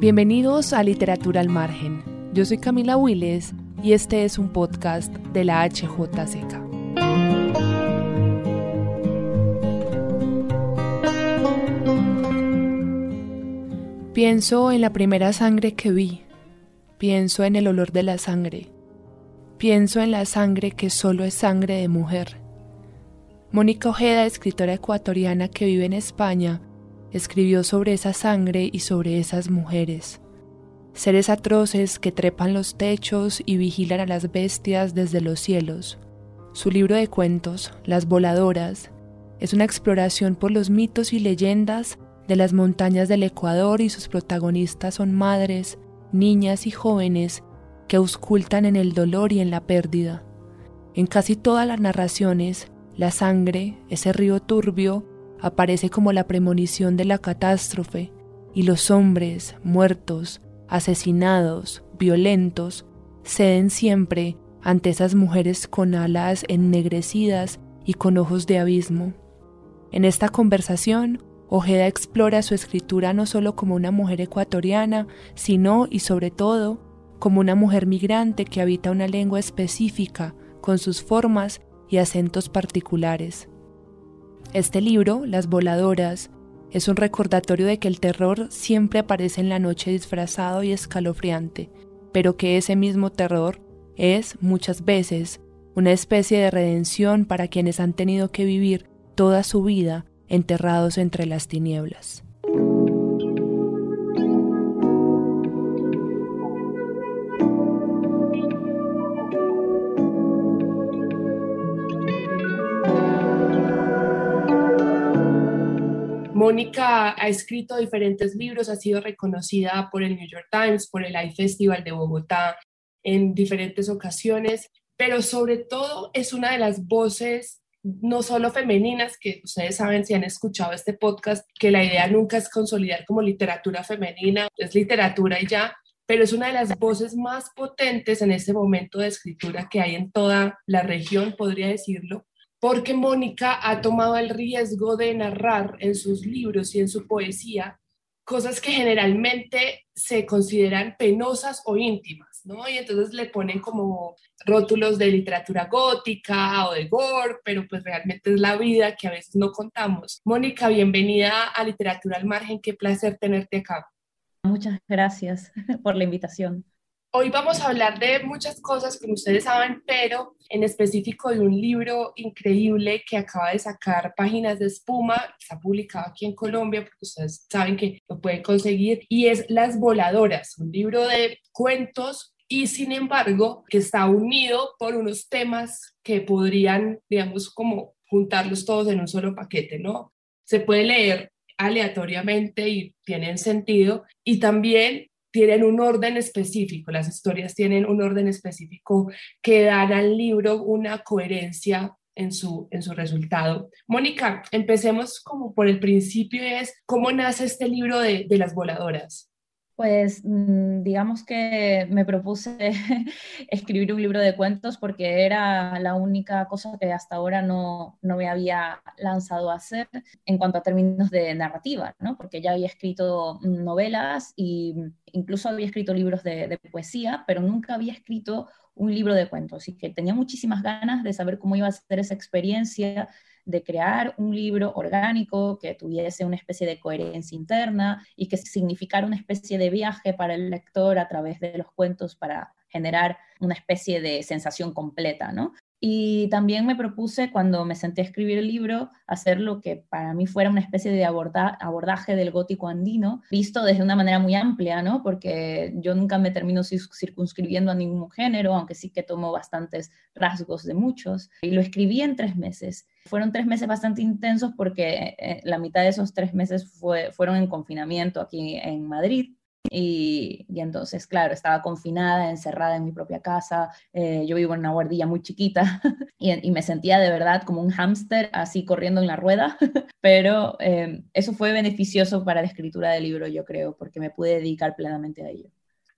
Bienvenidos a Literatura al Margen. Yo soy Camila Willes y este es un podcast de la HJCK. Pienso en la primera sangre que vi, pienso en el olor de la sangre, pienso en la sangre que solo es sangre de mujer. Mónica Ojeda, escritora ecuatoriana que vive en España, escribió sobre esa sangre y sobre esas mujeres, seres atroces que trepan los techos y vigilan a las bestias desde los cielos. Su libro de cuentos, Las Voladoras, es una exploración por los mitos y leyendas de las montañas del Ecuador y sus protagonistas son madres, niñas y jóvenes que auscultan en el dolor y en la pérdida. En casi todas las narraciones, la sangre, ese río turbio, aparece como la premonición de la catástrofe, y los hombres, muertos, asesinados, violentos, ceden siempre ante esas mujeres con alas ennegrecidas y con ojos de abismo. En esta conversación, Ojeda explora su escritura no solo como una mujer ecuatoriana, sino y sobre todo como una mujer migrante que habita una lengua específica, con sus formas y acentos particulares. Este libro, Las Voladoras, es un recordatorio de que el terror siempre aparece en la noche disfrazado y escalofriante, pero que ese mismo terror es, muchas veces, una especie de redención para quienes han tenido que vivir toda su vida enterrados entre las tinieblas. Mónica ha escrito diferentes libros, ha sido reconocida por el New York Times, por el iFestival de Bogotá en diferentes ocasiones, pero sobre todo es una de las voces no solo femeninas, que ustedes saben si han escuchado este podcast, que la idea nunca es consolidar como literatura femenina, es literatura y ya, pero es una de las voces más potentes en este momento de escritura que hay en toda la región, podría decirlo, porque Mónica ha tomado el riesgo de narrar en sus libros y en su poesía cosas que generalmente se consideran penosas o íntimas, ¿no? Y entonces le ponen como rótulos de literatura gótica o de gore, pero pues realmente es la vida que a veces no contamos. Mónica, bienvenida a Literatura al Margen, qué placer tenerte acá. Muchas gracias por la invitación. Hoy vamos a hablar de muchas cosas, como ustedes saben, pero en específico de un libro increíble que acaba de sacar Páginas de Espuma, está publicado aquí en Colombia, porque ustedes saben que lo pueden conseguir, y es Las Voladoras, un libro de cuentos y sin embargo que está unido por unos temas que podrían, digamos, como juntarlos todos en un solo paquete, ¿no? Se puede leer aleatoriamente y tienen sentido y también tienen un orden específico, las historias tienen un orden específico que dan al libro una coherencia en su, en su resultado. Mónica, empecemos como por el principio, es cómo nace este libro de, de las voladoras. Pues mm, digamos que me propuse escribir un libro de cuentos porque era la única cosa que hasta ahora no, no, me había lanzado a hacer en cuanto a términos de narrativa, ¿no? porque ya había escrito novelas e incluso había escrito libros de, poesía, pero nunca había escrito un libro de cuentos, y que tenía muchísimas ganas de saber cómo iba a ser esa experiencia de crear un libro orgánico que tuviese una especie de coherencia interna y que significara una especie de viaje para el lector a través de los cuentos para generar una especie de sensación completa, ¿no? Y también me propuse, cuando me senté a escribir el libro, hacer lo que para mí fuera una especie de abordaje del gótico andino, visto desde una manera muy amplia, ¿no? Porque yo nunca me termino circunscribiendo a ningún género, aunque sí que tomo bastantes rasgos de muchos. Y lo escribí en tres meses. Fueron tres meses bastante intensos porque eh, la mitad de esos tres meses fue, fueron en confinamiento aquí en Madrid y, entonces, claro, estaba confinada, encerrada en mi propia casa. Eh, yo vivo en una guardilla muy chiquita y, me sentía de verdad como un hámster así corriendo en la rueda. Pero eh, eso fue beneficioso para la escritura del libro, yo creo, porque me pude dedicar plenamente a ello.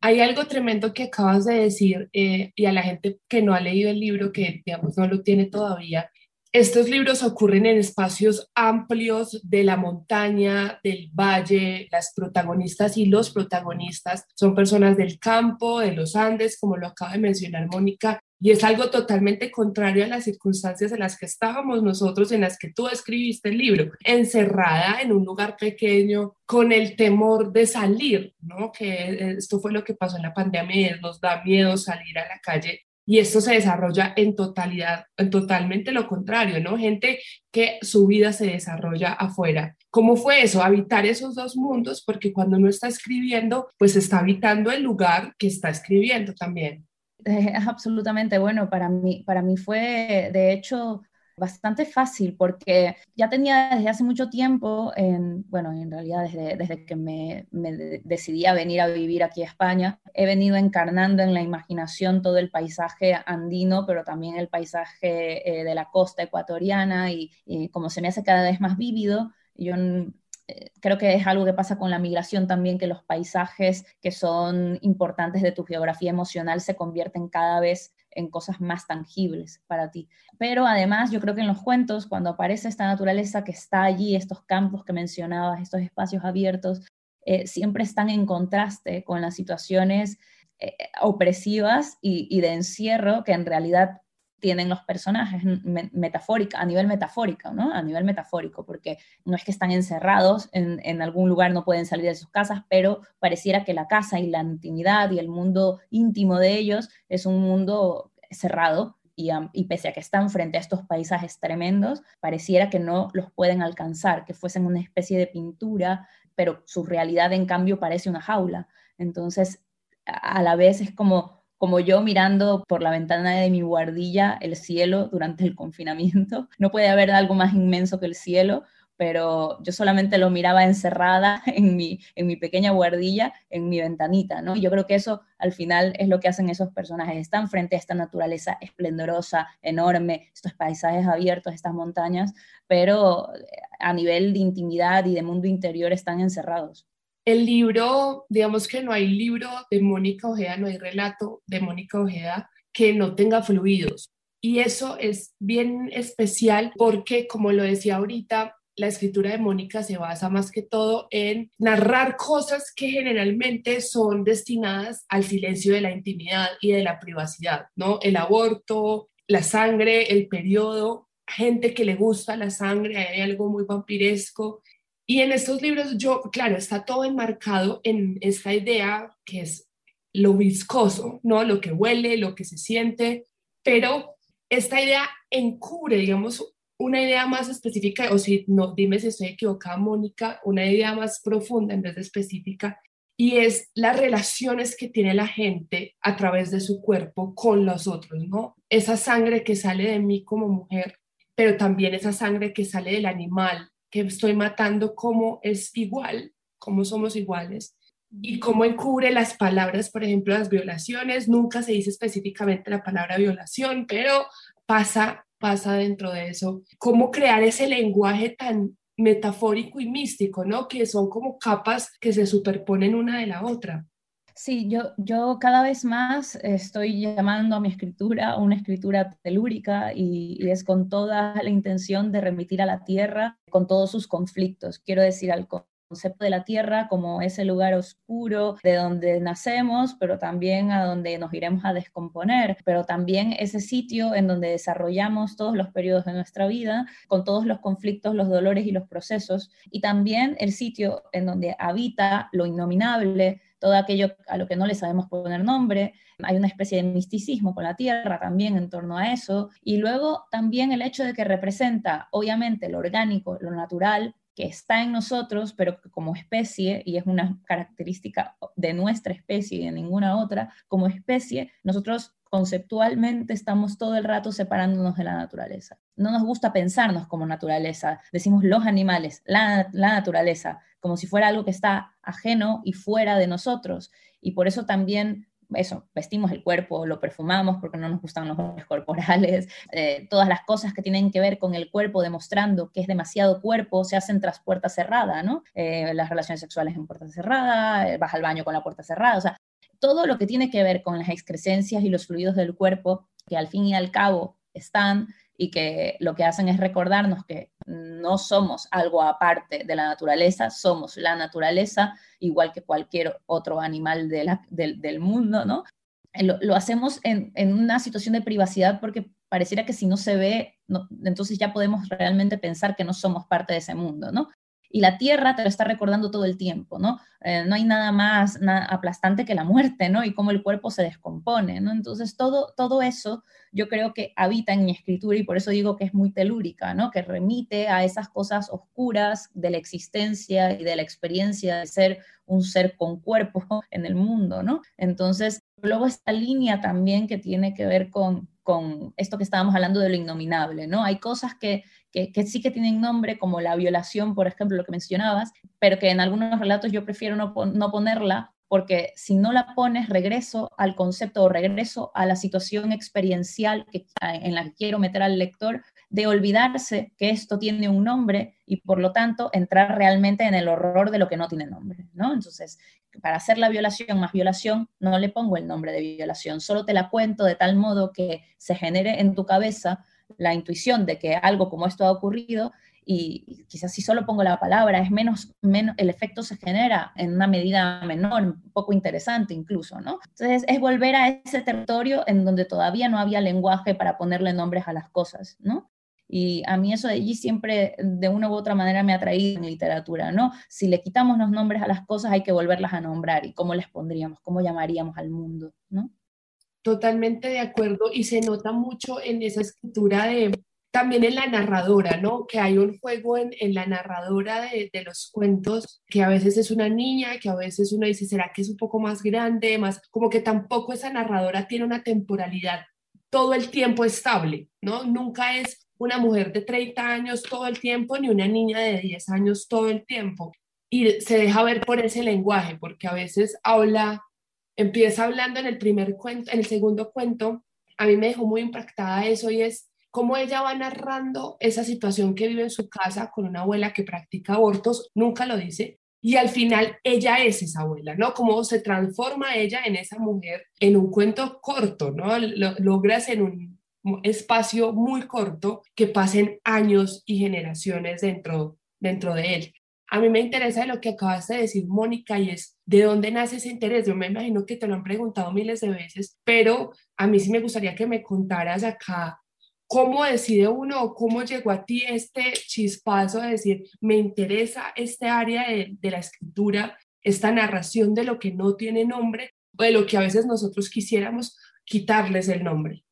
Hay algo tremendo que acabas de decir eh, y a la gente que no ha leído el libro, que digamos no lo tiene todavía, estos libros ocurren en espacios amplios de la montaña, del valle. Las protagonistas y los protagonistas son personas del campo, de los Andes, como lo acaba de mencionar Mónica, y es algo totalmente contrario a las circunstancias en las que estábamos nosotros, en las que tú escribiste el libro, encerrada en un lugar pequeño, con el temor de salir, ¿no? Que esto fue lo que pasó en la pandemia, nos da miedo salir a la calle y esto se desarrolla en totalidad, en totalmente lo contrario, ¿no? Gente que su vida se desarrolla afuera. ¿Cómo fue eso? Habitar esos dos mundos, porque cuando uno está escribiendo, pues está habitando el lugar que está escribiendo también. Eh, absolutamente, bueno, para mí, para mí fue, de hecho, bastante fácil porque ya tenía desde hace mucho tiempo, en, bueno, en realidad desde, desde que me, decidí a venir a vivir aquí a España, he venido encarnando en la imaginación todo el paisaje andino, pero también el paisaje eh, de la costa ecuatoriana y, como se me hace cada vez más vívido, yo eh, creo que es algo que pasa con la migración también, que los paisajes que son importantes de tu geografía emocional se convierten cada vez en cosas más tangibles para ti. Pero además yo creo que en los cuentos, cuando aparece esta naturaleza que está allí, estos campos que mencionabas, estos espacios abiertos, eh, siempre están en contraste con las situaciones eh, opresivas y, de encierro que en realidad tienen los personajes metafórica, a nivel metafórico, ¿no? A nivel metafórico, porque no es que están encerrados en, en, algún lugar, no pueden salir de sus casas, pero pareciera que la casa y la intimidad y el mundo íntimo de ellos es un mundo cerrado y, y, pese a que están frente a estos paisajes tremendos, pareciera que no los pueden alcanzar, que fuesen una especie de pintura, pero su realidad en cambio parece una jaula. Entonces, a la vez es como como yo mirando por la ventana de mi guardilla el cielo durante el confinamiento. No puede haber algo más inmenso que el cielo, pero yo solamente lo miraba encerrada en mi, en mi pequeña guardilla, en mi ventanita, ¿no? Y yo creo que eso al final es lo que hacen esos personajes, están frente a esta naturaleza esplendorosa, enorme, estos paisajes abiertos, estas montañas, pero a nivel de intimidad y de mundo interior están encerrados. El libro, digamos que no hay libro de Mónica Ojeda, no hay relato de Mónica Ojeda que no tenga fluidos. Y eso es bien especial porque, como lo decía ahorita, la escritura de Mónica se basa más que todo en narrar cosas que generalmente son destinadas al silencio de la intimidad y de la privacidad, ¿no? El aborto, la sangre, el periodo, gente que le gusta la sangre, hay algo muy vampiresco y en estos libros yo, claro, está todo enmarcado en esta idea que es lo viscoso, ¿no? Lo que huele, lo que se siente, pero esta idea encubre, digamos, una idea más específica, o si no, dime si estoy equivocada, Mónica, una idea más profunda en vez de específica, y es las relaciones que tiene la gente a través de su cuerpo con los otros, ¿no? Esa sangre que sale de mí como mujer, pero también esa sangre que sale del animal, que estoy matando, cómo es igual, cómo somos iguales y cómo encubre las palabras, por ejemplo, las violaciones. Nunca se dice específicamente la palabra violación, pero pasa, pasa dentro de eso. Cómo crear ese lenguaje tan metafórico y místico, ¿no? Que son como capas que se superponen una de la otra. Sí, yo, yo cada vez más estoy llamando a mi escritura una escritura telúrica y, es con toda la intención de remitir a la tierra con todos sus conflictos. Quiero decir, al concepto de la tierra como ese lugar oscuro de donde nacemos, pero también a donde nos iremos a descomponer, pero también ese sitio en donde desarrollamos todos los periodos de nuestra vida, con todos los conflictos, los dolores y los procesos, y también el sitio en donde habita lo innominable, todo aquello a lo que no le sabemos poner nombre. Hay una especie de misticismo con la tierra también en torno a eso. Y luego también el hecho de que representa, obviamente, lo orgánico, lo natural, que está en nosotros, pero que como especie, y es una característica de nuestra especie y de ninguna otra, como especie, nosotros conceptualmente estamos todo el rato separándonos de la naturaleza. No nos gusta pensarnos como naturaleza, decimos los animales, la, la, naturaleza, como si fuera algo que está ajeno y fuera de nosotros. Y por eso también eso, vestimos el cuerpo, lo perfumamos porque no nos gustan los olores corporales, eh, todas las cosas que tienen que ver con el cuerpo demostrando que es demasiado cuerpo se hacen tras puerta cerrada, ¿no? Eh, las relaciones sexuales en puerta cerrada, eh, vas al baño con la puerta cerrada, o sea, todo lo que tiene que ver con las excrescencias y los fluidos del cuerpo, que al fin y al cabo están y que lo que hacen es recordarnos que no somos algo aparte de la naturaleza, somos la naturaleza, igual que cualquier otro animal del, mundo, ¿no? Lo, hacemos en, una situación de privacidad porque pareciera que si no se ve, entonces ya podemos realmente pensar que no somos parte de ese mundo, ¿no? Y la tierra te lo está recordando todo el tiempo, ¿no? Eh, no hay nada más aplastante que la muerte, ¿no? Y cómo el cuerpo se descompone, ¿no? Entonces, todo, todo eso yo creo que habita en mi escritura y por eso digo que es muy telúrica, ¿no? Que remite a esas cosas oscuras de la existencia y de la experiencia de ser un ser con cuerpo en el mundo, ¿no? Entonces, luego esta línea también que tiene que ver con, con esto que estábamos hablando de lo innominable, ¿no? Hay cosas que, que, sí que tienen nombre, como la violación, por ejemplo, lo que mencionabas, pero que en algunos relatos yo prefiero no, no ponerla porque si no la pones, regreso al concepto o regreso a la situación experiencial que, en la que quiero meter al lector, de olvidarse que esto tiene un nombre y por lo tanto entrar realmente en el horror de lo que no tiene nombre, ¿no? Entonces, para hacer la violación más violación, no le pongo el nombre de violación, solo te la cuento de tal modo que se genere en tu cabeza la intuición de que algo como esto ha ocurrido y quizás si solo pongo la palabra es menos, menos, el efecto se genera en una medida menor, poco interesante incluso, ¿no? Entonces es volver a ese territorio en donde todavía no había lenguaje para ponerle nombres a las cosas, ¿no? Y a mí eso de allí siempre de una u otra manera me ha traído en literatura, ¿no? Si le quitamos los nombres a las cosas hay que volverlas a nombrar y cómo les pondríamos, cómo llamaríamos al mundo, ¿no? Totalmente de acuerdo y se nota mucho en esa escritura de, también en la narradora, ¿no? Que hay un juego en, en la narradora de, de, los cuentos, que a veces es una niña, que a veces uno dice, ¿será que es un poco más grande? Más, como que tampoco esa narradora tiene una temporalidad todo el tiempo estable, ¿no? Nunca es una mujer de 30 años todo el tiempo, ni una niña de 10 años todo el tiempo. Y se deja ver por ese lenguaje, porque a veces habla empieza hablando en el primer cuento, en el segundo cuento, a mí me dejó muy impactada eso y es cómo ella va narrando esa situación que vive en su casa con una abuela que practica abortos, nunca lo dice, y al final ella es esa abuela, ¿no? Cómo se transforma ella en esa mujer en un cuento corto, ¿no? logras en un espacio muy corto que pasen años y generaciones dentro, dentro de él. A mí me interesa lo que acabas de decir, Mónica, y es de dónde nace ese interés. Yo me imagino que te lo han preguntado miles de veces, pero a mí sí me gustaría que me contaras acá cómo decide uno o cómo llegó a ti este chispazo de decir, me interesa este área de, de la escritura, esta narración de lo que no tiene nombre o de lo que a veces nosotros quisiéramos quitarles el nombre.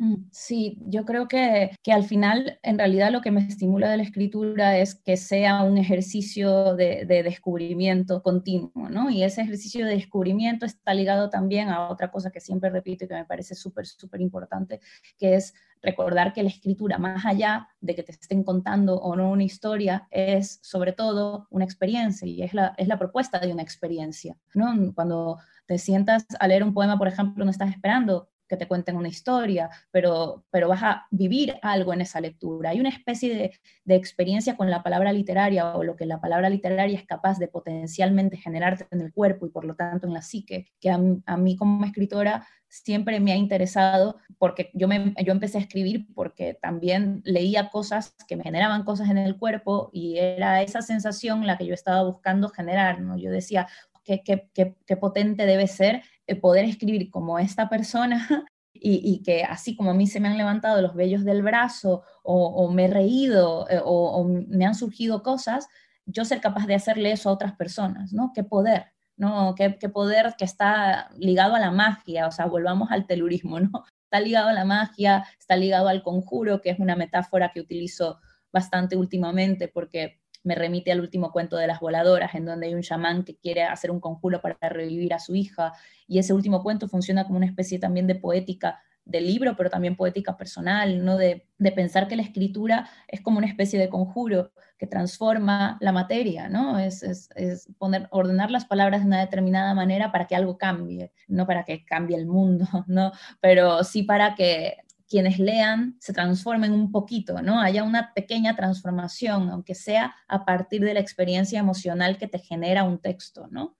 Mm, sí, yo creo que, que, al final, en realidad, lo que me estimula de la escritura es que sea un ejercicio de, de, descubrimiento continuo, ¿no? Y ese ejercicio de descubrimiento está ligado también a otra cosa que siempre repito y que me parece súper, súper importante, que es recordar que la escritura, más allá de que te estén contando o no una historia, es sobre todo una experiencia y es la, es la propuesta de una experiencia, ¿no? Cuando te sientas a leer un poema, por ejemplo, no estás esperando que te cuenten una historia, pero, pero vas a vivir algo en esa lectura. Hay una especie de, de experiencia con la palabra literaria o lo que la palabra literaria es capaz de potencialmente generarte en el cuerpo y por lo tanto en la psique, que a, a mí como escritora siempre me ha interesado porque yo, me, yo empecé a escribir porque también leía cosas que me generaban cosas en el cuerpo y era esa sensación la que yo estaba buscando generar, ¿no? Yo decía, qué, qué, qué, qué potente debe ser poder escribir como esta persona y, que así como a mí se me han levantado los vellos del brazo o, me he reído eh, o, o me han surgido cosas, yo ser capaz de hacerle eso a otras personas, ¿no? Qué poder. ¿no? Qué, qué, poder que está ligado a la magia, o sea, volvamos al telurismo, ¿no? Está ligado a la magia, está ligado al conjuro, que es una metáfora que utilizo bastante últimamente porque me remite al último cuento de las voladoras, en donde hay un chamán que quiere hacer un conjuro para revivir a su hija, y ese último cuento funciona como una especie también de poética del libro, pero también poética personal, ¿no? De, de, pensar que la escritura es como una especie de conjuro que transforma la materia, ¿no? Es, es, es, poner, ordenar las palabras de una determinada manera para que algo cambie, no para que cambie el mundo, ¿no? Pero sí para que quienes lean se transformen un poquito, ¿no? Haya una pequeña transformación, aunque sea a partir de la experiencia emocional que te genera un texto, ¿no?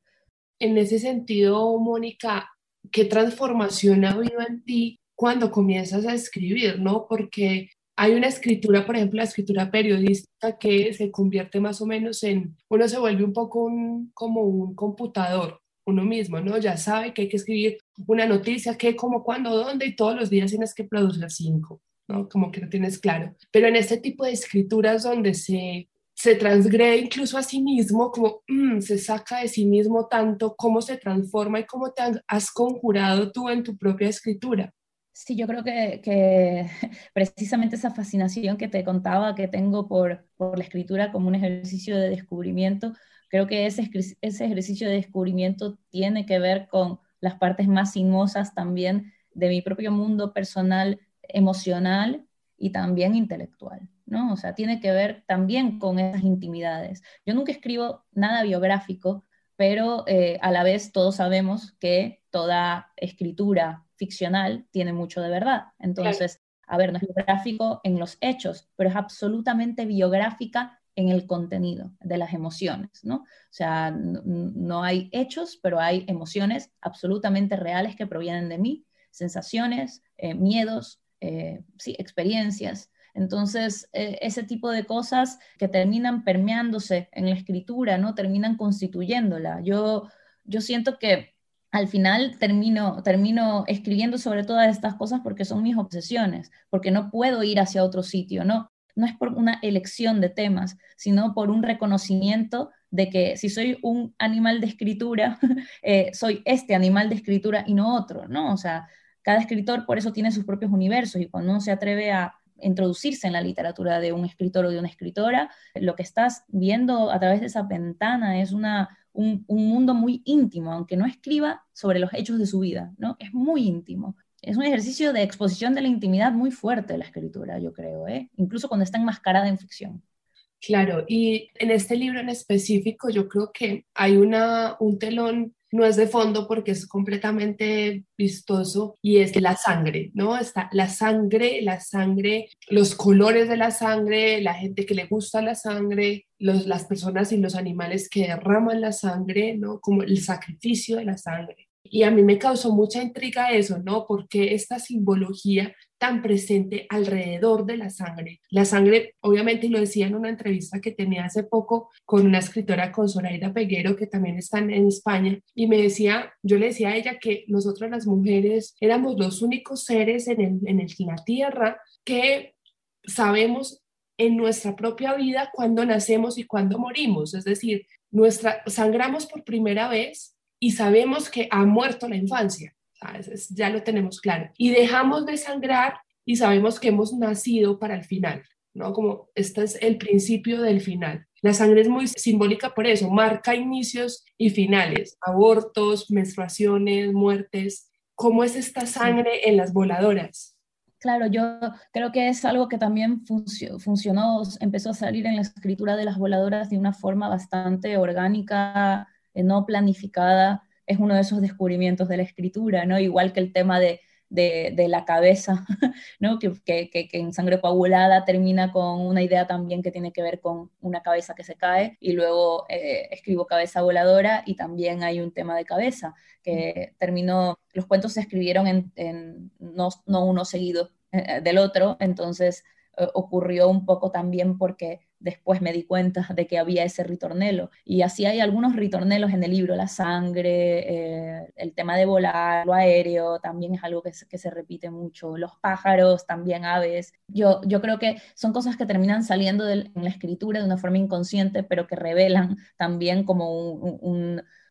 En ese sentido, Mónica, ¿qué transformación ha habido en ti cuando comienzas a escribir, ¿no? Porque hay una escritura, por ejemplo, la escritura periodística que se convierte más o menos en, uno se vuelve un poco como un computador, uno mismo, ¿no? Ya sabe que hay que escribir una noticia, qué, cómo, cuándo, dónde, y todos los días tienes que producir cinco, ¿no? Como que lo tienes claro. Pero en este tipo de escrituras donde se, se transgrede incluso a sí mismo, como mmm, se saca de sí mismo tanto, cómo se transforma y cómo te has conjurado tú en tu propia escritura. Sí, yo creo que, que, precisamente esa fascinación que te contaba que tengo por, por, la escritura como un ejercicio de descubrimiento, creo que ese, ese ejercicio de descubrimiento tiene que ver con las partes más sinuosas también de mi propio mundo personal, emocional y también intelectual, ¿no? O sea, tiene que ver también con esas intimidades. Yo nunca escribo nada biográfico, pero eh, a la vez todos sabemos que toda escritura ficcional tiene mucho de verdad. Entonces, a ver, no es biográfico en los hechos, pero es absolutamente biográfica en el contenido de las emociones, ¿no? O sea, no, hay hechos, pero hay emociones absolutamente reales que provienen de mí, sensaciones, eh, miedos, eh, sí, experiencias. Entonces, eh, ese tipo de cosas que terminan permeándose en la escritura, ¿no? Terminan constituyéndola. Yo, yo siento que al final termino, termino escribiendo sobre todas estas cosas porque son mis obsesiones, porque no puedo ir hacia otro sitio, ¿no? No es por una elección de temas, sino por un reconocimiento de que si soy un animal de escritura, eh, soy este animal de escritura y no otro, ¿no? O sea, cada escritor por eso tiene sus propios universos y cuando uno se atreve a introducirse en la literatura de un escritor o de una escritora, lo que estás viendo a través de esa ventana es una, un, un, mundo muy íntimo, aunque no escriba sobre los hechos de su vida, ¿no? Es muy íntimo. Es un ejercicio de exposición de la intimidad muy fuerte la escritura, yo creo, ¿eh? incluso cuando está enmascarada en ficción. Claro, y en este libro en específico yo creo que hay una, un telón no es de fondo porque es completamente vistoso y es la sangre, ¿no? Está la sangre, la sangre, los colores de la sangre, la gente que le gusta la sangre, los, las personas y los animales que derraman la sangre, ¿no? Como el sacrificio de la sangre. Y a mí me causó mucha intriga eso, ¿no? Porque esta simbología tan presente alrededor de la sangre. La sangre, obviamente, lo decía en una entrevista que tenía hace poco con una escritora, con Zoraida Peguero, que también está en España, y me decía, yo le decía a ella que nosotras las mujeres éramos los únicos seres en, el, en, el, en la tierra que sabemos en nuestra propia vida cuándo nacemos y cuándo morimos, es decir, nuestra, sangramos por primera vez y sabemos que ha muerto la infancia, ¿sabes? ya lo tenemos claro. Y dejamos de sangrar y sabemos que hemos nacido para el final, ¿no? Como este es el principio del final. La sangre es muy simbólica por eso, marca inicios y finales, abortos, menstruaciones, muertes. ¿Cómo es esta sangre en las voladoras? Claro, yo creo que es algo que también funcionó, empezó a salir en la escritura de las voladoras de una forma bastante orgánica, no planificada, es uno de esos descubrimientos de la escritura, ¿no? Igual que el tema de, de, la cabeza, ¿no? Que, que, en sangre coagulada termina con una idea también que tiene que ver con una cabeza que se cae y luego eh, escribo cabeza voladora y también hay un tema de cabeza que terminó, los cuentos se escribieron en, no, no, uno seguido eh, del otro, entonces ocurrió un poco también porque después me di cuenta de que había ese ritornelo. Y así hay algunos ritornelos en el libro, la sangre, eh, el tema de volar, lo aéreo, también es algo que, se repite mucho, los pájaros, también aves. Yo, yo creo que son cosas que terminan saliendo en la escritura de una forma inconsciente, pero que revelan también como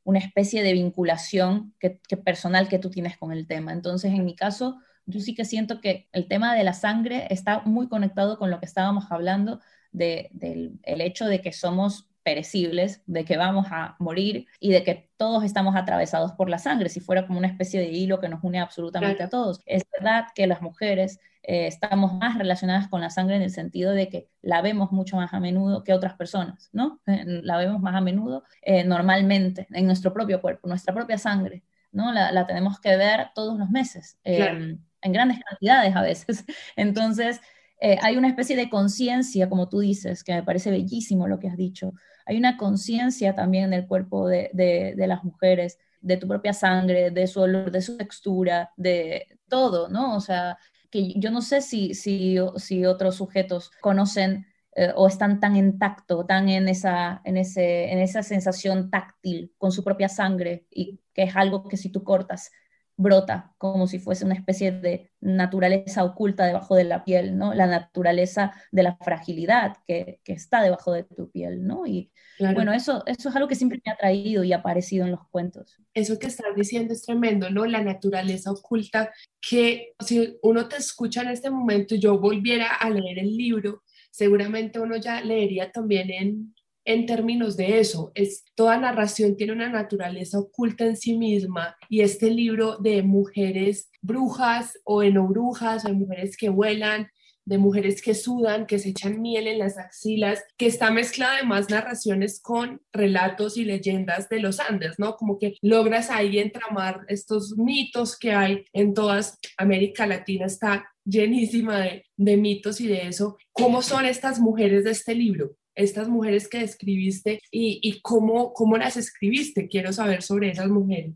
una especie de vinculación que, personal que tú tienes con el tema. Entonces, en mi caso, yo sí que siento que el tema de la sangre está muy conectado con lo que estábamos hablando del el hecho de que somos perecibles, de que vamos a morir y de que todos estamos atravesados por la sangre, si fuera como una especie de hilo que nos une absolutamente a todos. Es verdad que las mujeres eh, estamos más relacionadas con la sangre en el sentido de que la vemos mucho más a menudo que otras personas, ¿no? Eh, la vemos más a menudo eh, normalmente en nuestro propio cuerpo, nuestra propia sangre, ¿no? La, tenemos que ver todos los meses, en grandes cantidades a veces. Entonces, eh, hay una especie de conciencia, como tú dices, que me parece bellísimo lo que has dicho. Hay una conciencia también en el cuerpo de, las mujeres, de tu propia sangre, de su olor, de su textura, de todo, ¿no? O sea, que yo no sé si, si, si otros sujetos conocen eh, o están tan en tacto, tan en esa, en, ese, en esa sensación táctil con su propia sangre y que es algo que si tú cortas brota como si fuese una especie de naturaleza oculta debajo de la piel, ¿no? La naturaleza de la fragilidad que, está debajo de tu piel, ¿no? Y bueno, eso, eso es algo que siempre me ha traído y ha aparecido en los cuentos. Eso que estás diciendo es tremendo, ¿no? La naturaleza oculta que si uno te escucha en este momento y yo volviera a leer el libro, seguramente uno ya leería también en en términos de eso. Es, toda narración tiene una naturaleza oculta en sí misma y este libro de mujeres brujas o no brujas o de mujeres que vuelan, de mujeres que sudan, que se echan miel en las axilas, que está mezclada además narraciones con relatos y leyendas de los Andes, ¿no? Como que logras ahí entramar estos mitos que hay en toda América Latina, está llenísima de, de mitos y de eso. ¿Cómo son estas mujeres de este libro? Estas mujeres que describiste y, cómo, cómo las escribiste. Quiero saber sobre esas mujeres.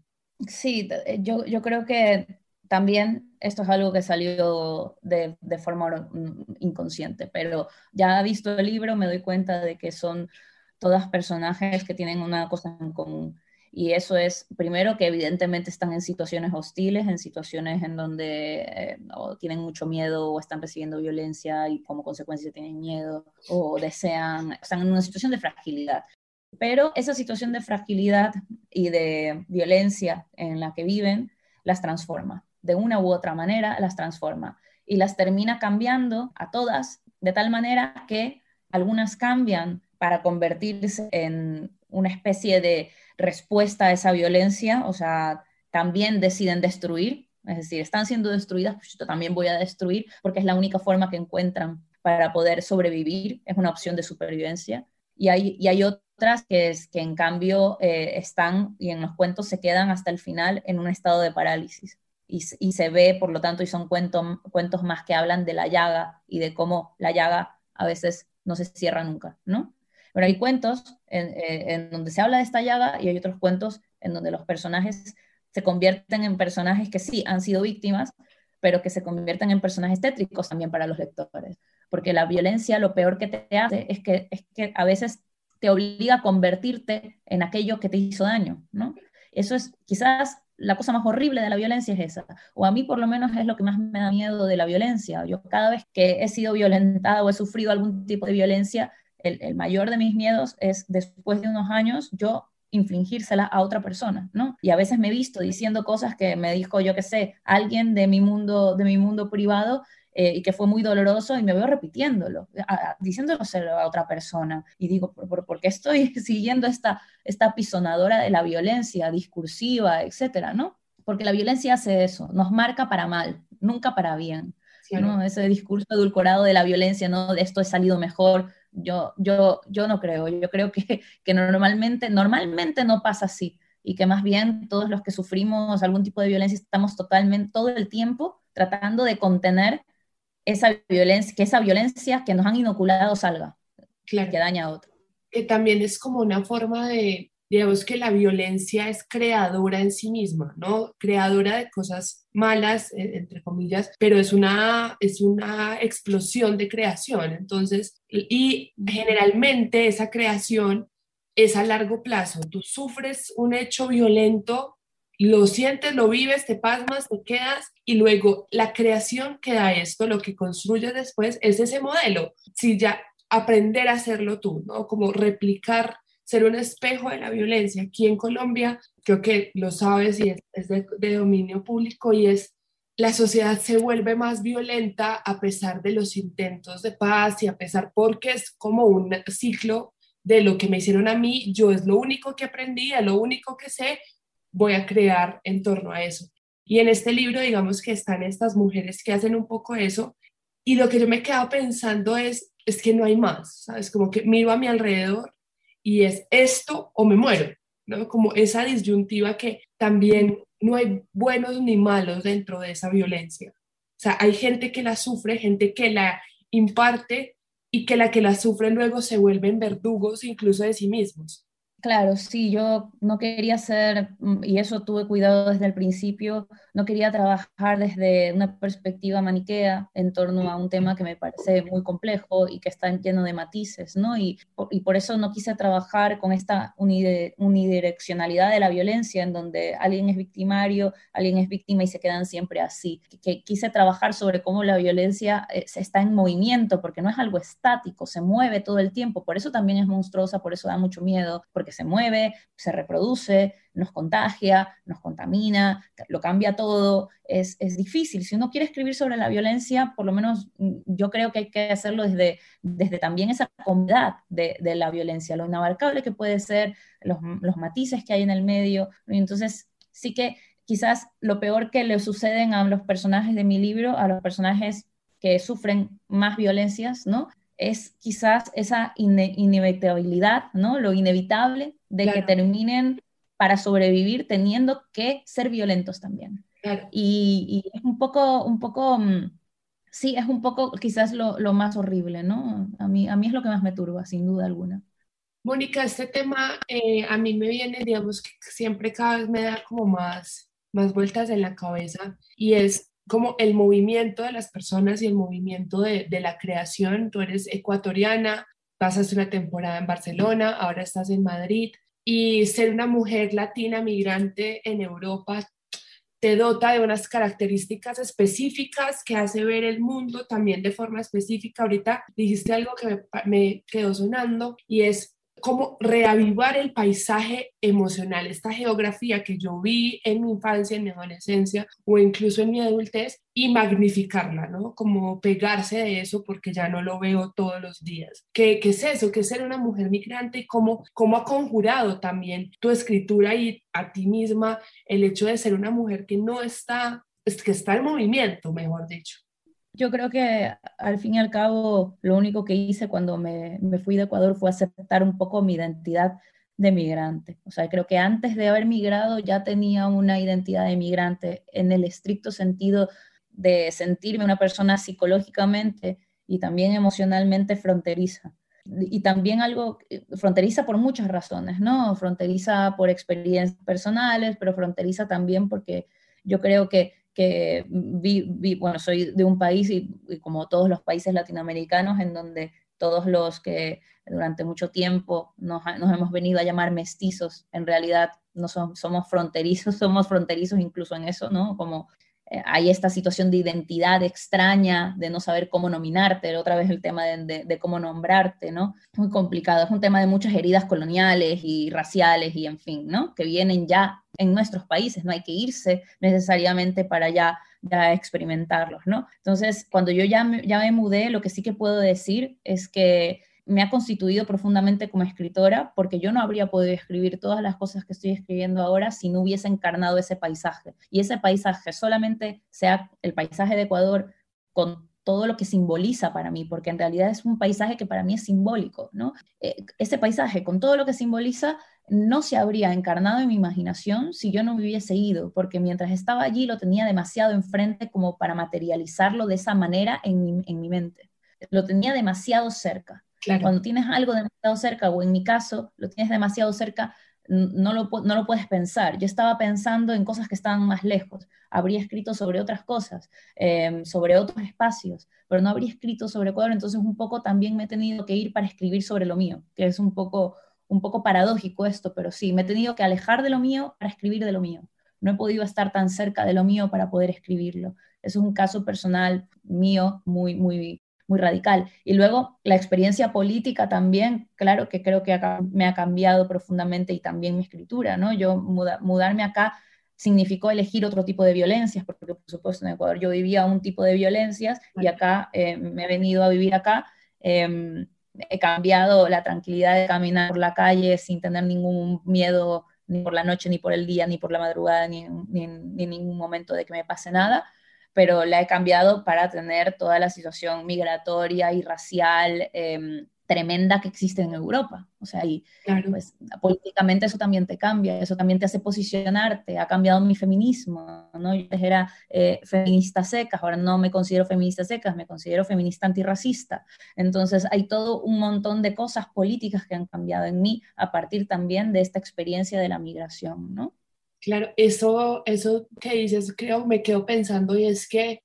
Sí, eh, yo, yo creo que también esto es algo que salió de, de, forma inconsciente, pero ya visto el libro me doy cuenta de que son todas personajes que tienen una cosa en común y eso es, primero, que evidentemente están en situaciones hostiles, en situaciones en donde eh, tienen mucho miedo o están recibiendo violencia y como consecuencia tienen miedo o desean, están en una situación de fragilidad. Pero esa situación de fragilidad y de violencia en la que viven las transforma. De una u otra manera las transforma y las termina cambiando a todas de tal manera que algunas cambian para convertirse en una especie de respuesta a esa violencia, o sea, también deciden destruir, es decir, están siendo destruidas, pues yo también voy a destruir, porque es la única forma que encuentran para poder sobrevivir, es una opción de supervivencia. Y hay, y hay otras que, es, que en cambio eh, están y en los cuentos se quedan hasta el final en un estado de parálisis. Y, y se ve, por lo tanto, y son cuentos, cuentos más que hablan de la llaga y de cómo la llaga a veces no se cierra nunca, ¿no? Pero hay cuentos eh, en, donde se habla de esta llaga y hay otros cuentos en donde los personajes se convierten en personajes que sí han sido víctimas, pero que se convierten en personajes tétricos también para los lectores. Porque la violencia lo peor que te hace es que, es que a veces te obliga a convertirte en aquello que te hizo daño, ¿no? Eso es quizás la cosa más horrible de la violencia es esa, o a mí por lo menos es lo que más me da miedo de la violencia. Yo cada vez que he sido violentada o he sufrido algún tipo de violencia, el, mayor de mis miedos es después de unos años yo infligírsela a otra persona, ¿no? Y a veces me he visto diciendo cosas que me dijo, yo qué sé, alguien de mi mundo, de mi mundo privado eh, y que fue muy doloroso y me veo repitiéndolo, diciéndolo a otra persona. Y digo, ¿por, qué estoy siguiendo esta, esta pisonadora de la violencia discursiva, etcétera, ¿no? Porque la violencia hace eso, nos marca para mal, nunca para bien. ¿no? Ese discurso edulcorado de la violencia, ¿no? De esto he salido mejor, yo, yo, yo no creo, yo creo que, que normalmente, normalmente no pasa así. y que más bien todos los que sufrimos algún tipo de violencia estamos totalmente, todo el tiempo tratando de contener esa violencia, que esa violencia que nos han inoculado salga, claro. que daña a otro. Que también es como una forma de, digamos que la violencia es creadora en sí misma, ¿no? Creadora de cosas malas, eh, entre comillas, pero es una, es una explosión de creación. Entonces, y generalmente esa creación es a largo plazo. Tú sufres un hecho violento, lo sientes, lo vives, te pasmas, te quedas y luego la creación que da esto, lo que construyes después es ese modelo. Si ya aprender a hacerlo tú, ¿no? Como replicar, ser un espejo de la violencia. Aquí en Colombia, creo que lo sabes y es, de, dominio público y es la sociedad se vuelve más violenta a pesar de los intentos de paz y a pesar porque es como un ciclo de lo que me hicieron a mí, yo es lo único que aprendí, es lo único que sé, voy a crear en torno a eso. Y en este libro, digamos que están estas mujeres que hacen un poco eso, y lo que yo me he quedado pensando es, es que no hay más, ¿sabes? Como que miro a mi alrededor y es esto o me muero, ¿no? Como esa disyuntiva que también no hay buenos ni malos dentro de esa violencia. O sea, hay gente que la sufre, gente que la imparte y que la que la sufre luego se vuelven verdugos incluso de sí mismos. Claro, sí, yo no quería ser, mm, y eso tuve cuidado desde el principio, no quería trabajar desde una perspectiva maniquea en torno a un tema que me parece muy complejo y que está lleno de matices, ¿no? Y, por eso no quise trabajar con esta unidireccionalidad de la violencia, en donde alguien es victimario, alguien es víctima y se quedan siempre así. Que, quise trabajar sobre cómo la violencia eh, está en movimiento, porque no es algo estático, se mueve todo el tiempo, por eso también es monstruosa, por eso da mucho miedo, porque se mueve, se reproduce, nos contagia, nos contamina, lo cambia todo, es, difícil. Si uno quiere escribir sobre la violencia, por lo menos mm, yo creo que hay que hacerlo desde, desde también esa comodidad de, la violencia, lo inabarcable que puede ser, los, los matices que hay en el medio. Entonces, sí que quizás lo peor que le suceden a los personajes de mi libro, a los personajes que sufren más violencias, ¿no? Es quizás esa inevitabilidad, ¿no? Lo inevitable de que terminen para sobrevivir teniendo que ser violentos también. Y, es un poco, un poco, mm, sí, es un poco quizás lo, más horrible, ¿no? A mí, a mí es lo que más me turba, sin duda alguna. Mónica, este tema eh, a mí me viene, digamos, que siempre cada vez me da como más, más vueltas en la cabeza y es como el movimiento de las personas y el movimiento de, la creación. Tú eres ecuatoriana, pasas una temporada en Barcelona, ahora estás en Madrid y ser una mujer latina migrante en Europa te dota de unas características específicas que hace ver el mundo también de forma específica. Ahorita dijiste algo que me, me quedó sonando y es como reavivar el paisaje emocional, esta geografía que yo vi en mi infancia, en mi adolescencia o incluso en mi adultez y magnificarla, ¿no? Como pegarse de eso porque ya no lo veo todos los días. ¿Qué, qué es eso? ¿Qué es ser una mujer migrante y cómo, cómo ha conjurado también tu escritura y a ti misma el hecho de ser una mujer que no está, que está en movimiento, mejor dicho? Yo creo que al fin y al cabo lo único que hice cuando me, fui de Ecuador fue aceptar un poco mi identidad de migrante. O sea, creo que antes de haber migrado ya tenía una identidad de migrante en el estricto sentido de sentirme una persona psicológicamente y también emocionalmente fronteriza. Y también algo eh, fronteriza por muchas razones, ¿no? Fronteriza por experiencias personales, pero fronteriza también porque yo creo que que vi, bueno, soy de un país y, como todos los países latinoamericanos en donde todos los que durante mucho tiempo nos, nos hemos venido a llamar mestizos, en realidad no somos fronterizos, somos fronterizos incluso en eso, ¿no? Como hay esta situación de identidad extraña, de no saber cómo nominarte, otra vez el tema de, cómo nombrarte, ¿no? Muy complicado, es un tema de muchas heridas coloniales y raciales y en fin, ¿no? Que vienen ya en nuestros países, no hay que irse necesariamente para ya, ya experimentarlos, ¿no? Entonces, cuando yo ya ya me mudé, lo que sí que puedo decir es que me ha constituido profundamente como escritora, porque yo no habría podido escribir todas las cosas que estoy escribiendo ahora si no hubiese encarnado ese paisaje. Y ese paisaje solamente sea el paisaje de Ecuador con todo lo que simboliza para mí, porque en realidad es un paisaje que para mí es simbólico, ¿no? Eh, ese paisaje con todo lo que simboliza no se habría encarnado en mi imaginación si yo no me hubiese ido, porque mientras estaba allí lo tenía demasiado enfrente como para materializarlo de esa manera en mi, en mi mente. Lo tenía demasiado cerca. Cuando tienes algo demasiado cerca, o en mi caso, lo tienes demasiado cerca, no lo, no lo puedes pensar. Yo estaba pensando en cosas que estaban más lejos. Habría escrito sobre otras cosas, em, sobre otros espacios, pero no habría escrito sobre Ecuador. Entonces, un poco también me he tenido que ir para escribir sobre lo mío, que es un poco, un poco paradójico esto, pero sí, me he tenido que alejar de lo mío para escribir de lo mío. No he podido estar tan cerca de lo mío para poder escribirlo. Es un caso personal mío muy, muy, muy radical. Y luego la experiencia política también, claro que creo que me ha cambiado profundamente y también mi escritura, ¿no? Yo mudarme acá significó elegir otro tipo de violencias, porque por supuesto en Ecuador yo vivía un tipo de violencias y acá eh, me he venido a vivir acá. Em, he cambiado la tranquilidad de caminar por la calle sin tener ningún miedo ni por la noche, ni por el día, ni por la madrugada, ni, ni, ni ningún momento de que me pase nada pero la he cambiado para tener toda la situación migratoria y racial em, tremenda que existe en Europa. O sea, y pues, políticamente eso también te cambia, eso también te hace posicionarte, ha cambiado mi feminismo, ¿no? Yo era eh, feminista seca, ahora no me considero feminista seca, me considero feminista antirracista. Entonces hay todo un montón de cosas políticas que han cambiado en mí a partir también de esta experiencia de la migración, ¿no? Claro, eso, eso que dices, creo, me quedo pensando y es que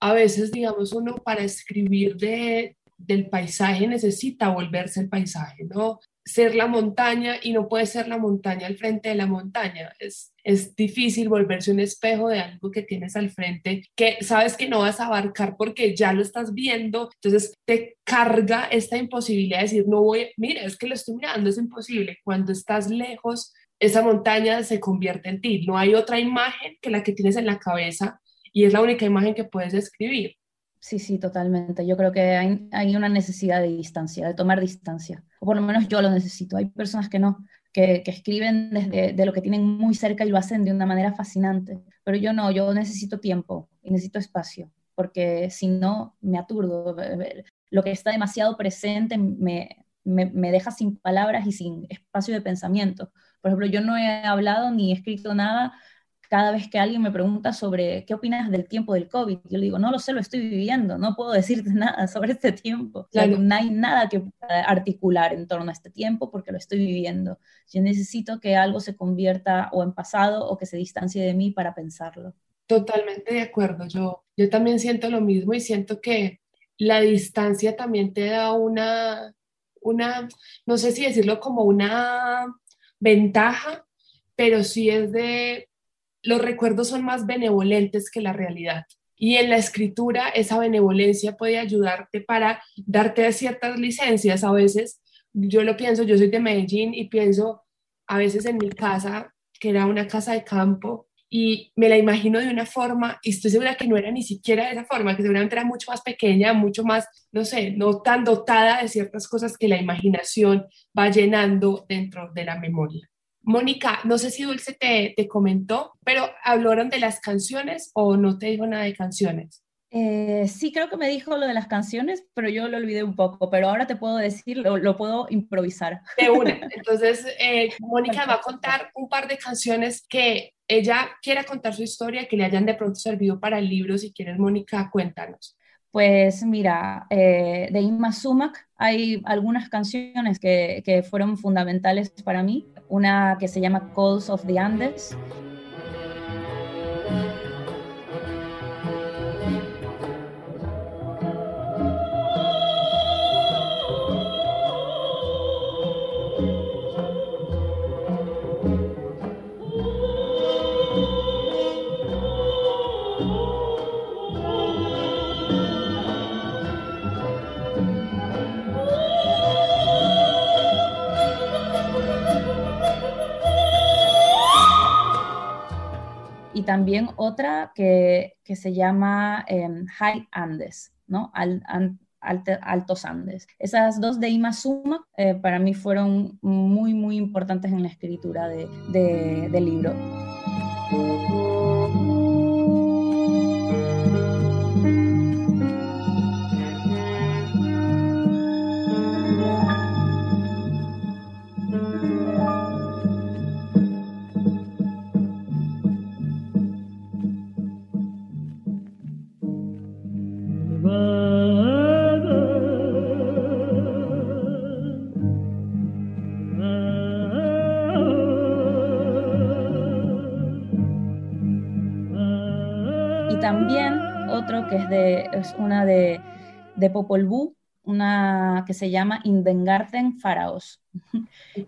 a veces, digamos, uno para escribir de, del paisaje necesita volverse el paisaje, ¿no? Ser la montaña y no puede ser la montaña al frente de la montaña. Es, es difícil volverse un espejo de algo que tienes al frente, que sabes que no vas a abarcar porque ya lo estás viendo, entonces te carga esta imposibilidad de decir, no voy, mira, es que lo estoy mirando, es imposible. Cuando estás lejos, esa montaña se convierte en ti. No hay otra imagen que la que tienes en la cabeza y es la única imagen que puedes describir. Sí, sí, totalmente. Yo creo que hay, una necesidad de distancia, de tomar distancia. O por lo menos yo lo necesito. Hay personas que no, que, escriben desde de lo que tienen muy cerca y lo hacen de una manera fascinante. Pero yo no, yo necesito tiempo y necesito espacio, porque si no, me aturdo. Lo que está demasiado presente me, me deja sin palabras y sin espacio de pensamiento. Por ejemplo, yo no he hablado ni he escrito nada cada vez que alguien me pregunta sobre qué opinas del tiempo del COVID. Yo le digo, no lo sé, lo estoy viviendo, no puedo decirte nada sobre este tiempo. no hay nada que articular en torno a este tiempo porque lo estoy viviendo. Yo necesito que algo se convierta o en pasado o que se distancie de mí para pensarlo. Totalmente de acuerdo. Yo, yo también siento lo mismo y siento que la distancia también te da una, una, no sé si decirlo como una ventaja, pero sí es de, los recuerdos son más benevolentes que la realidad. Y en la escritura esa benevolencia puede ayudarte para darte ciertas licencias. A veces yo lo pienso, yo soy de Medellín y pienso a veces en mi casa, que era una casa de campo, y me la imagino de una forma, y estoy segura que no era ni siquiera de esa forma, que seguramente era mucho más pequeña, mucho más, no sé, no tan dotada de ciertas cosas que la imaginación va llenando dentro de la memoria. Mónica, no sé si Dulce te, te comentó, pero hablaron de las canciones o no te dijo nada de canciones. Eh, sí, creo que me dijo lo de las canciones, pero yo lo olvidé un poco, pero ahora te puedo decir, lo, puedo improvisar. De una. Entonces, eh, Mónica va a contar un par de canciones que ella quiera contar su historia, que le hayan de pronto servido para el libro. Si quieres, Mónica, cuéntanos. Pues mira, eh, de Inma Sumac hay algunas canciones que, que fueron fundamentales para mí. Una que se llama Calls of the Andes, también otra que, que se llama em, High Andes, ¿no? Altos Andes. Esas dos de Ima Suma eh, para mí fueron muy, muy importantes en la escritura de, de, del libro. Es una de, de Popol Vuh, una que se llama Indengarten Faraos.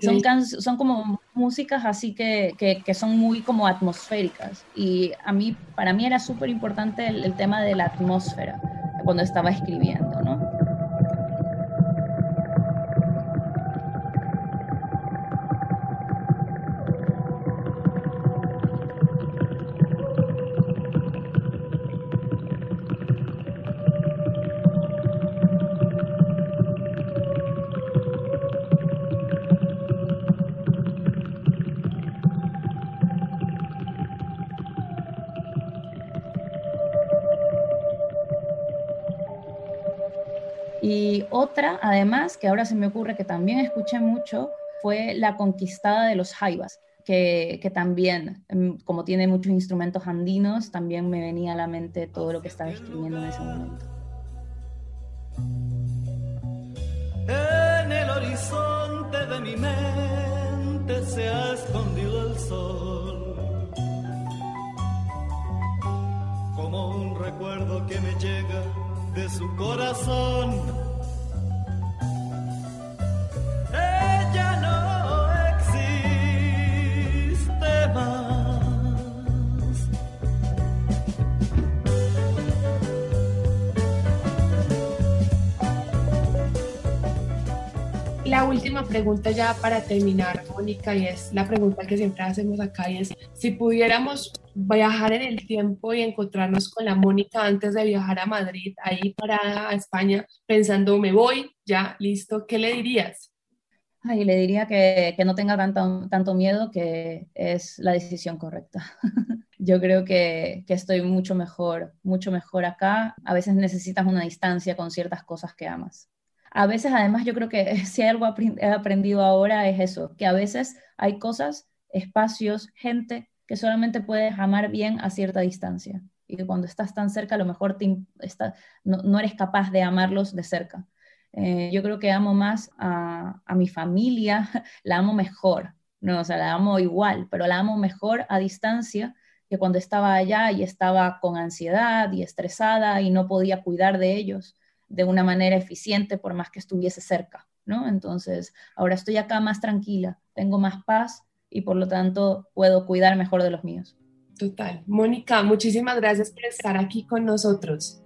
Son, son como músicas así que, que, son muy como atmosféricas y a mí, para mí era súper importante el, el tema de la atmósfera cuando estaba escribiendo, ¿no? Otra, además, que ahora se me ocurre que también escuché mucho, fue La Conquistada de los Jaivas, que, que, también, em, como tiene muchos instrumentos andinos, también me venía a la mente todo lo que estaba escribiendo en ese momento. En el horizonte de mi mente se ha escondido el sol, como un recuerdo que me llega de su corazón. Última pregunta ya para terminar, Mónica, y es la pregunta que siempre hacemos acá, y es si pudiéramos viajar en el tiempo y encontrarnos con la Mónica antes de viajar a Madrid, ahí parada a España, pensando, me voy, ya, listo, ¿qué le dirías? Ay, le diría que, que no tenga tanto, tanto miedo, que es la decisión correcta. Yo creo que, que, estoy mucho mejor, mucho mejor acá. A veces necesitas una distancia con ciertas cosas que amas. A veces, además, yo creo que si algo he aprendido ahora es eso, que a veces hay cosas, espacios, gente que solamente puedes amar bien a cierta distancia y cuando estás tan cerca a lo mejor te está, no, no, eres capaz de amarlos de cerca. Eh, yo creo que amo más a, a, mi familia, la amo mejor, no, o sea, la amo igual, pero la amo mejor a distancia que cuando estaba allá y estaba con ansiedad y estresada y no podía cuidar de ellos de una manera eficiente por más que estuviese cerca, ¿no? Entonces, ahora estoy acá más tranquila, tengo más paz y por lo tanto puedo cuidar mejor de los míos. Total. Mónica, muchísimas gracias por estar aquí con nosotros.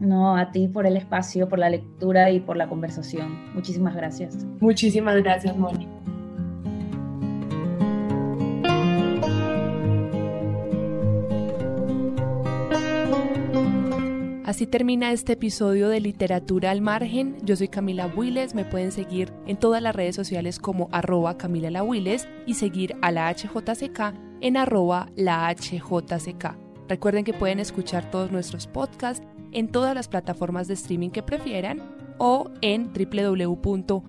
No, a ti por el espacio, por la lectura y por la conversación. Muchísimas gracias. Muchísimas gracias, Mónica. Así termina este episodio de Literatura al Margen. Yo soy Camila Willes, me pueden seguir en todas las redes sociales como arroba Camila La y seguir a la HJCK en arroba la HJCK. Recuerden que pueden escuchar todos nuestros podcasts en todas las plataformas de streaming que prefieran o en www.hjck.com.